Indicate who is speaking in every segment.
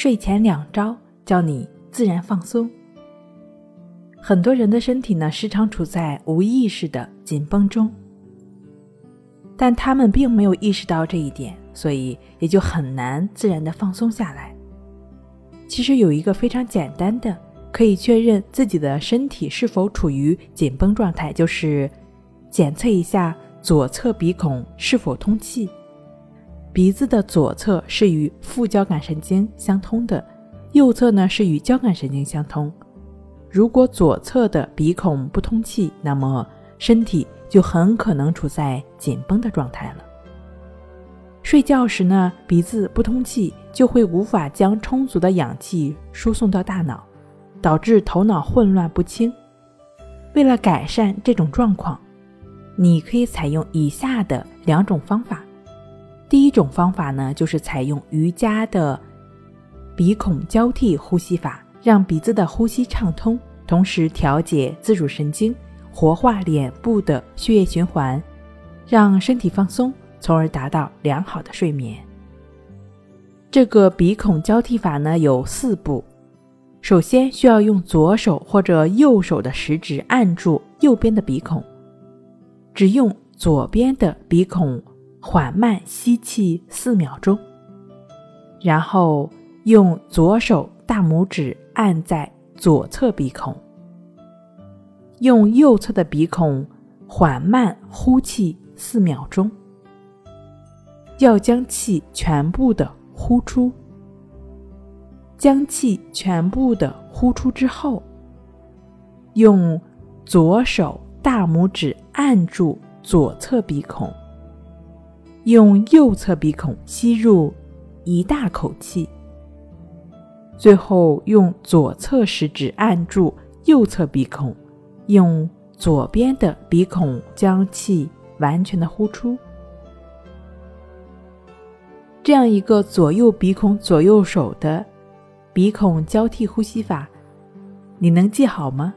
Speaker 1: 睡前两招教你自然放松。很多人的身体呢，时常处在无意识的紧绷中，但他们并没有意识到这一点，所以也就很难自然的放松下来。其实有一个非常简单的，可以确认自己的身体是否处于紧绷状态，就是检测一下左侧鼻孔是否通气。鼻子的左侧是与副交感神经相通的，右侧呢是与交感神经相通。如果左侧的鼻孔不通气，那么身体就很可能处在紧绷的状态了。睡觉时呢，鼻子不通气，就会无法将充足的氧气输送到大脑，导致头脑混乱不清。为了改善这种状况，你可以采用以下的两种方法。第一种方法呢，就是采用瑜伽的鼻孔交替呼吸法，让鼻子的呼吸畅通，同时调节自主神经，活化脸部的血液循环，让身体放松，从而达到良好的睡眠。这个鼻孔交替法呢有四步，首先需要用左手或者右手的食指按住右边的鼻孔，只用左边的鼻孔。缓慢吸气四秒钟，然后用左手大拇指按在左侧鼻孔，用右侧的鼻孔缓慢呼气四秒钟，要将气全部的呼出。将气全部的呼出之后，用左手大拇指按住左侧鼻孔。用右侧鼻孔吸入一大口气，最后用左侧食指按住右侧鼻孔，用左边的鼻孔将气完全的呼出。这样一个左右鼻孔左右手的鼻孔交替呼吸法，你能记好吗？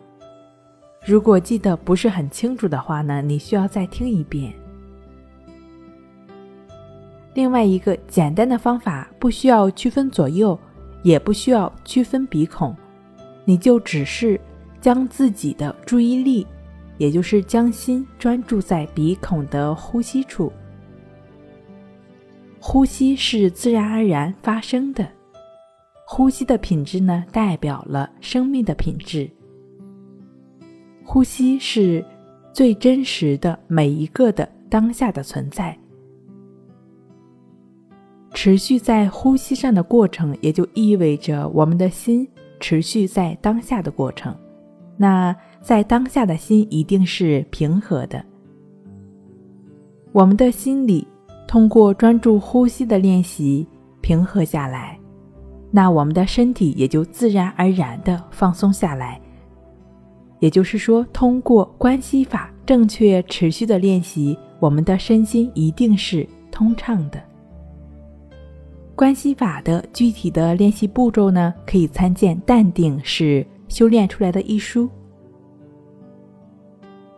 Speaker 1: 如果记得不是很清楚的话呢，你需要再听一遍。另外一个简单的方法，不需要区分左右，也不需要区分鼻孔，你就只是将自己的注意力，也就是将心专注在鼻孔的呼吸处。呼吸是自然而然发生的，呼吸的品质呢，代表了生命的品质。呼吸是最真实的每一个的当下的存在。持续在呼吸上的过程，也就意味着我们的心持续在当下的过程。那在当下的心一定是平和的。我们的心里通过专注呼吸的练习平和下来，那我们的身体也就自然而然的放松下来。也就是说，通过关系法正确持续的练习，我们的身心一定是通畅的。关系法的具体的练习步骤呢，可以参见《淡定是修炼出来的》一书。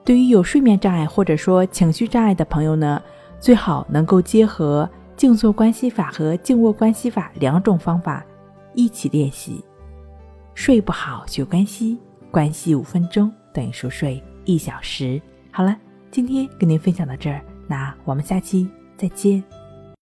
Speaker 1: 对于有睡眠障碍或者说情绪障碍的朋友呢，最好能够结合静坐关系法和静卧关系法两种方法一起练习。睡不好学关系，关系五分钟等于熟睡一小时。好了，今天跟您分享到这儿，那我们下期再见。